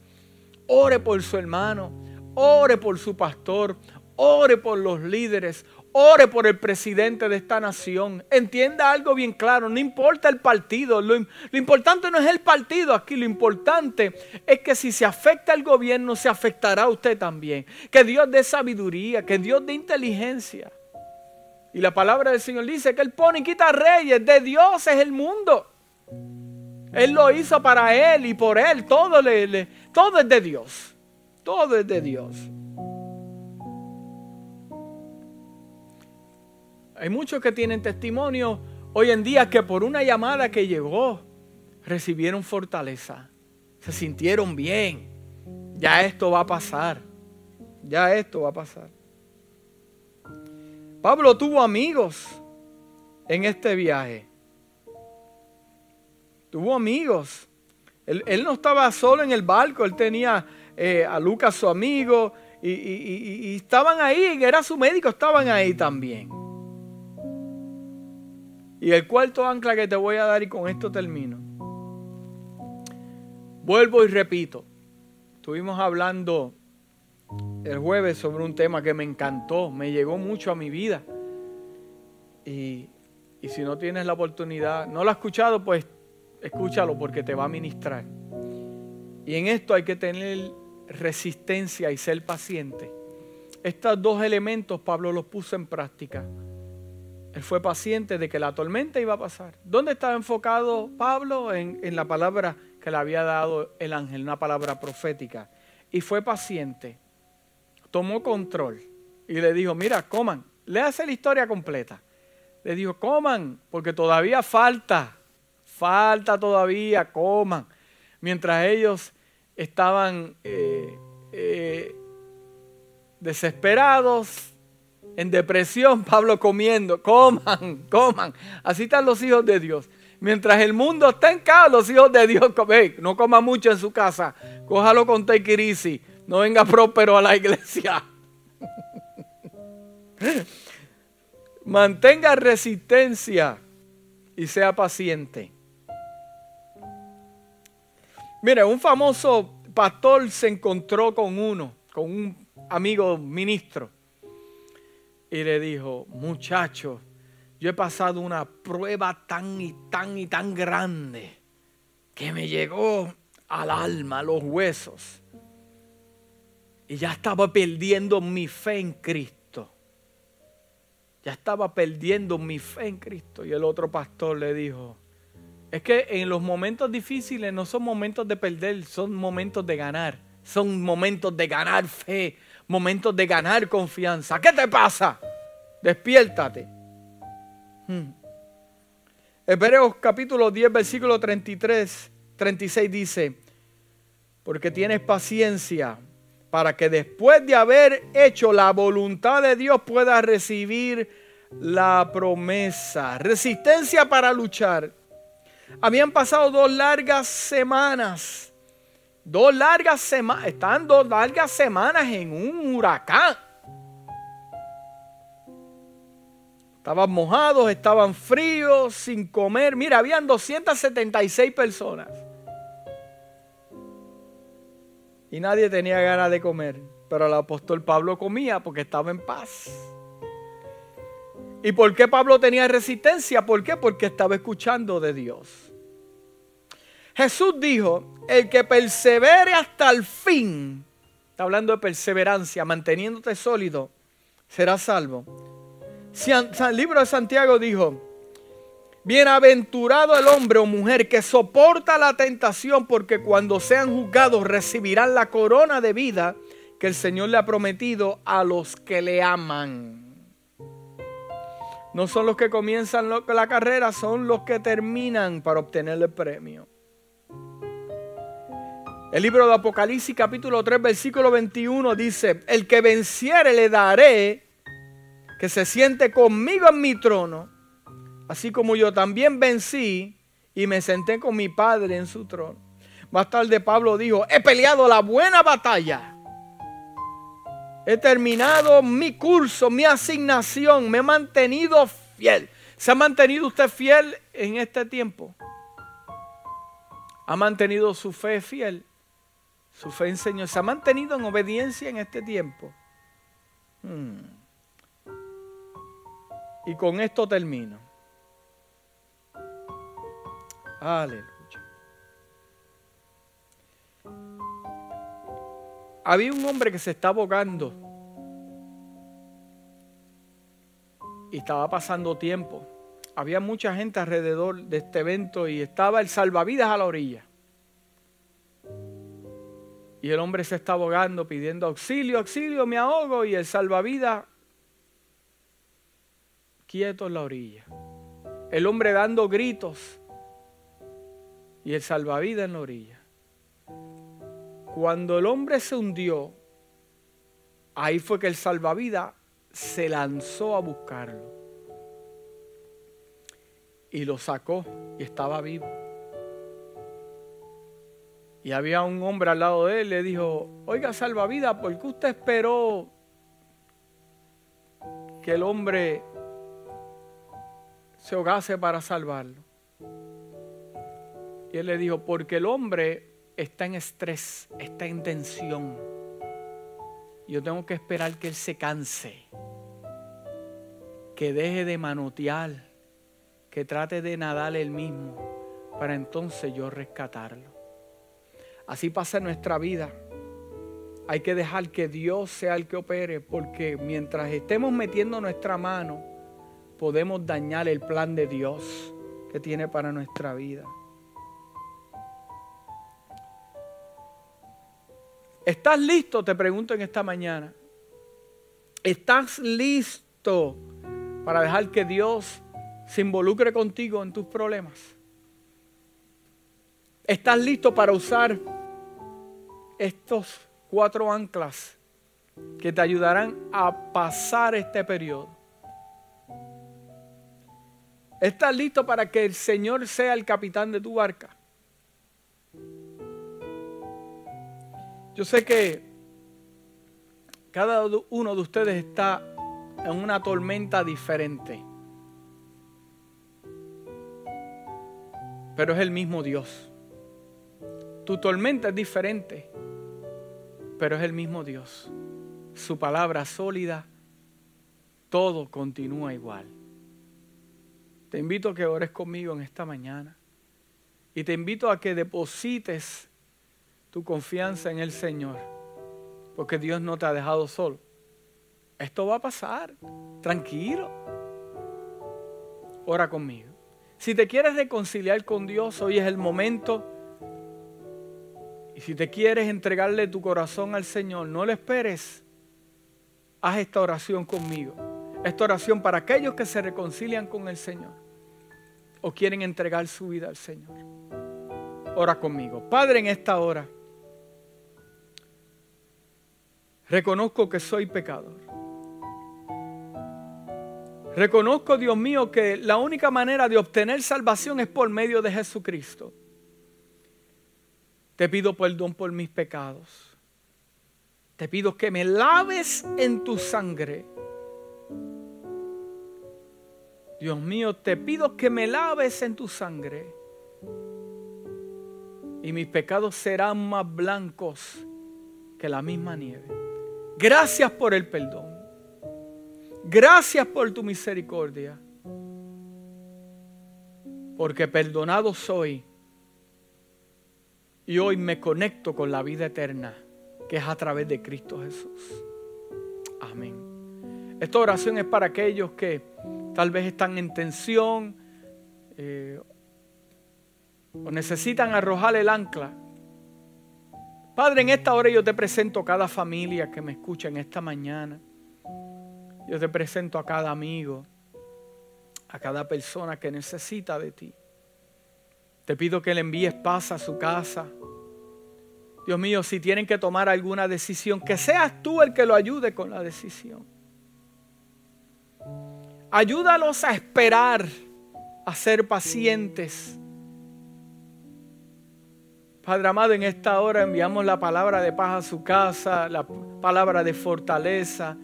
Ore por su hermano, ore por su pastor, Ore por los líderes. Ore por el presidente de esta nación. Entienda algo bien claro. No importa el partido. Lo, importante no es el partido aquí. Lo importante es que si se afecta el gobierno, se afectará a usted también. Que Dios dé sabiduría. Que Dios dé inteligencia. Y la palabra del Señor dice que Él pone y quita reyes. De Dios es el mundo. Él lo hizo para Él y por Él. Todo, es de Dios. Todo es de Dios. Hay muchos que tienen testimonio hoy en día que por una llamada que llegó recibieron fortaleza, se sintieron bien. Ya esto va a pasar, ya esto va a pasar. Pablo tuvo amigos en este viaje. Tuvo amigos. Él, no estaba solo en el barco, él tenía eh, a Lucas su amigo y, y estaban ahí, era su médico, estaban ahí también. Y el cuarto ancla que te voy a dar y con esto termino. Vuelvo y repito. Estuvimos hablando el jueves sobre un tema que me encantó, me llegó mucho a mi vida. Y, y si no tienes la oportunidad, no lo has escuchado, pues escúchalo porque te va a ministrar. Y en esto hay que tener resistencia y ser paciente. Estos dos elementos Pablo los puso en práctica. Él fue paciente de que la tormenta iba a pasar. ¿Dónde estaba enfocado Pablo? En, la palabra que le había dado el ángel, una palabra profética. Y fue paciente. Tomó control y le dijo, mira, coman. Le hace la historia completa. Le dijo, coman, porque todavía falta. Falta todavía, coman. Mientras ellos estaban eh, eh, desesperados, en depresión, (laughs) Pablo comiendo, coman, coman. Así están los hijos de Dios. Mientras el mundo está en caos, los hijos de Dios. No coma mucho en su casa. Cójalo con tequirisi. No venga (laughs) próspero a la iglesia. (laughs) Mantenga resistencia y sea paciente. Mire, un famoso pastor se encontró con uno, con un amigo ministro y le dijo, muchacho, yo he pasado una prueba tan y tan y tan grande que me llegó al alma, a los huesos. Y ya estaba perdiendo mi fe en Cristo. Ya estaba perdiendo mi fe en Cristo. Y el otro pastor le dijo, es que en los momentos difíciles no son momentos de perder, son momentos de ganar. Son momentos de ganar fe, momentos de ganar confianza. ¿Qué te pasa? Despiértate. Hmm. Hebreos capítulo 10, versículo 33, 36 dice, porque tienes paciencia para que después de haber hecho la voluntad de Dios puedas recibir la promesa. Resistencia para luchar. Habían pasado dos largas semanas Dos largas semanas, están dos largas semanas en un huracán. Estaban mojados, estaban fríos, sin comer. Mira, habían 276 personas. Y nadie tenía ganas de comer. Pero el apóstol Pablo comía porque estaba en paz. ¿Y por qué Pablo tenía resistencia? ¿Por qué? Porque estaba escuchando de Dios. Jesús dijo, el que persevere hasta el fin, está hablando de perseverancia, manteniéndote sólido, será salvo. El libro de Santiago dijo, bienaventurado el hombre o mujer que soporta la tentación, porque cuando sean juzgados recibirán la corona de vida que el Señor le ha prometido a los que le aman. No son los que comienzan la carrera, son los que terminan para obtener el premio. El libro de Apocalipsis capítulo 3 versículo 21 dice, el que venciere le daré que se siente conmigo en mi trono, así como yo también vencí y me senté con mi Padre en su trono. Más tarde Pablo dijo, he peleado la buena batalla. He terminado mi curso, mi asignación, me he mantenido fiel. ¿Se ha mantenido usted fiel en este tiempo? ¿Ha mantenido su fe fiel? Su fe en Señor se ha mantenido en obediencia en este tiempo. Hmm. Y con esto termino. Aleluya. Había un hombre que se estaba ahogando. Y estaba pasando tiempo. Había mucha gente alrededor de este evento y estaba el salvavidas a la orilla. Y el hombre se está ahogando pidiendo auxilio, auxilio, me ahogo. Y el salvavidas quieto en la orilla. el hombre dando gritos y el salvavidas en la orilla. Cuando el hombre se hundió, ahí fue que el salvavidas se lanzó a buscarlo. Y lo sacó y estaba vivo. Y había un hombre al lado de él, le dijo, oiga salvavidas, ¿por qué usted esperó que el hombre se ahogase para salvarlo? Y él le dijo, porque el hombre está en estrés, está en tensión. Yo tengo que esperar que él se canse, que deje de manotear, que trate de nadar él mismo, para entonces yo rescatarlo. Así pasa en nuestra vida. Hay que dejar que Dios sea el que opere, porque mientras estemos metiendo nuestra mano, podemos dañar el plan de Dios que tiene para nuestra vida. ¿Estás listo? Te pregunto en esta mañana. ¿Estás listo para dejar que Dios se involucre contigo en tus problemas? ¿Estás listo para usar estos cuatro anclas que te ayudarán a pasar este periodo. ¿Estás listo para que el Señor sea el capitán de tu barca? Yo sé que cada uno de ustedes está en una tormenta diferente. Pero es el mismo Dios. Tu tormenta es diferente pero es el mismo Dios. Su palabra sólida, todo continúa igual. Te invito a que ores conmigo en esta mañana y te invito a que deposites tu confianza en el Señor, porque Dios no te ha dejado solo. Esto va a pasar, tranquilo. Ora conmigo. Si te quieres reconciliar con Dios, hoy es el momento y si te quieres entregarle tu corazón al Señor, no le esperes. Haz esta oración conmigo. Esta oración para aquellos que se reconcilian con el Señor o quieren entregar su vida al Señor. Ora conmigo. Padre, en esta hora, reconozco que soy pecador. Reconozco, Dios mío, que la única manera de obtener salvación es por medio de Jesucristo. Te pido perdón por mis pecados. Te pido que me laves en tu sangre. Dios mío, te pido que me laves en tu sangre. Y mis pecados serán más blancos que la misma nieve. Gracias por el perdón. Gracias por tu misericordia. Porque perdonado soy y hoy me conecto con la vida eterna, que es a través de Cristo Jesús. Amén. Esta oración es para aquellos que tal vez están en tensión eh, o necesitan arrojar el ancla. Padre, en esta hora yo te presento a cada familia que me escucha en esta mañana. Yo te presento a cada amigo, a cada persona que necesita de ti. Te pido que le envíes paz a su casa. Dios mío, si tienen que tomar alguna decisión, que seas tú el que lo ayude con la decisión. Ayúdalos a esperar, a ser pacientes. Padre amado, en esta hora enviamos la palabra de paz a su casa, la palabra de fortaleza,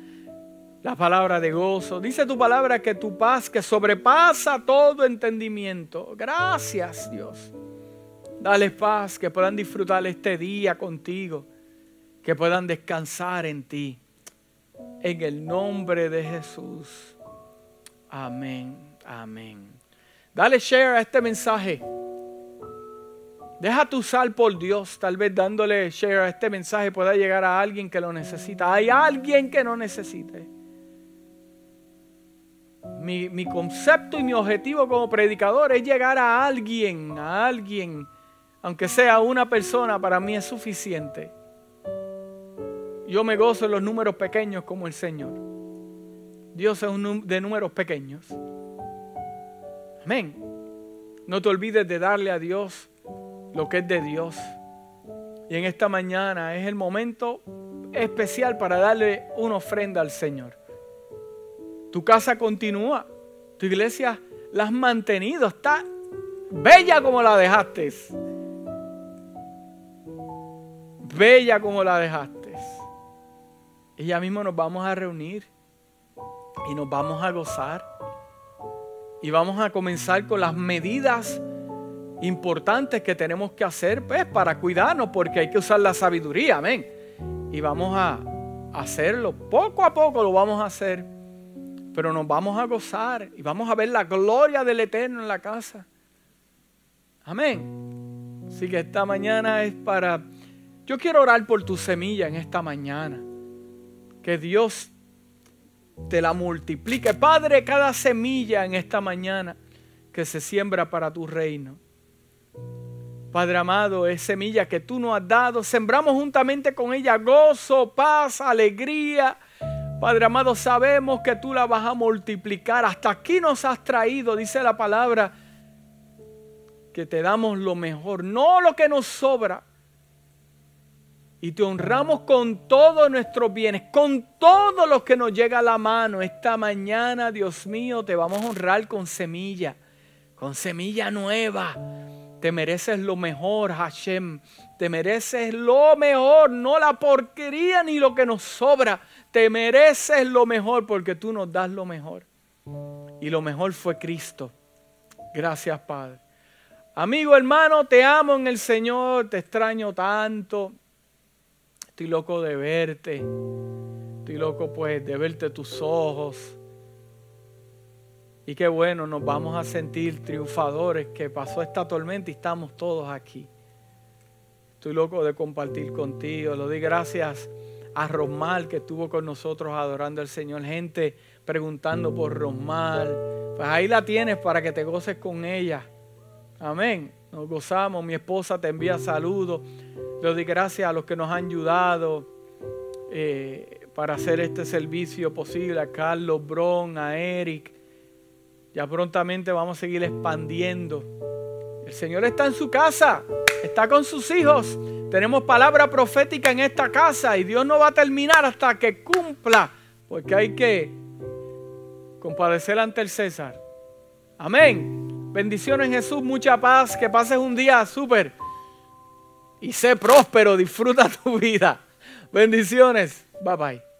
la palabra de gozo. Dice tu palabra que tu paz que sobrepasa todo entendimiento. Gracias Dios. Dale paz, que puedan disfrutar este día contigo, que puedan descansar en ti. En el nombre de Jesús. Amén, amén. Dale share a este mensaje. Deja tu sal por Dios. Tal vez dándole share a este mensaje pueda llegar a alguien que lo necesita. Hay alguien que no necesite mi, concepto y mi objetivo como predicador es llegar a alguien, a alguien, aunque sea una persona, para mí es suficiente. Yo me gozo en los números pequeños como el Señor. Dios es un de números pequeños. Amén. No te olvides de darle a Dios lo que es de Dios. Y en esta mañana es el momento especial para darle una ofrenda al Señor. Tu casa continúa. Tu iglesia la has mantenido. Está bella como la dejaste. Bella como la dejaste. Y ya mismo nos vamos a reunir. Y nos vamos a gozar. Y vamos a comenzar con las medidas importantes que tenemos que hacer pues, para cuidarnos, porque hay que usar la sabiduría, amén. Y vamos a hacerlo, poco a poco lo vamos a hacer, pero nos vamos a gozar y vamos a ver la gloria del Eterno en la casa. Amén. Así que esta mañana es para... Yo quiero orar por tu semilla en esta mañana. Que Dios te la multiplique. Padre, cada semilla en esta mañana que se siembra para tu reino. Padre amado, es semilla que tú nos has dado. Sembramos juntamente con ella gozo, paz, alegría. Padre amado, sabemos que tú la vas a multiplicar. Hasta aquí nos has traído, dice la palabra, que te damos lo mejor, no lo que nos sobra, y te honramos con todos nuestros bienes, con todo lo que nos llega a la mano. Esta mañana, Dios mío, te vamos a honrar con semilla, con semilla nueva. Te mereces lo mejor, Hashem. Te mereces lo mejor, no la porquería ni lo que nos sobra. Te mereces lo mejor porque tú nos das lo mejor. Y lo mejor fue Cristo. Gracias, Padre. Amigo, hermano, te amo en el Señor, te extraño tanto. Estoy loco de verte. Estoy loco pues de verte tus ojos. Y qué bueno, nos vamos a sentir triunfadores que pasó esta tormenta y estamos todos aquí. Estoy loco de compartir contigo. Lo di gracias a Rosmal que estuvo con nosotros adorando al Señor. Gente preguntando por Rosmal. Pues ahí la tienes para que te goces con ella. Amén. Nos gozamos. Mi esposa te envía saludos. Le doy gracias a los que nos han ayudado eh, para hacer este servicio posible, a Carlos Bron, a Eric. Ya prontamente vamos a seguir expandiendo. El Señor está en su casa, está con sus hijos. Tenemos palabra profética en esta casa y Dios no va a terminar hasta que cumpla, porque hay que compadecer ante el César. Amén. Bendiciones en Jesús, mucha paz, que pases un día súper y sé próspero, disfruta tu vida. Bendiciones. Bye bye.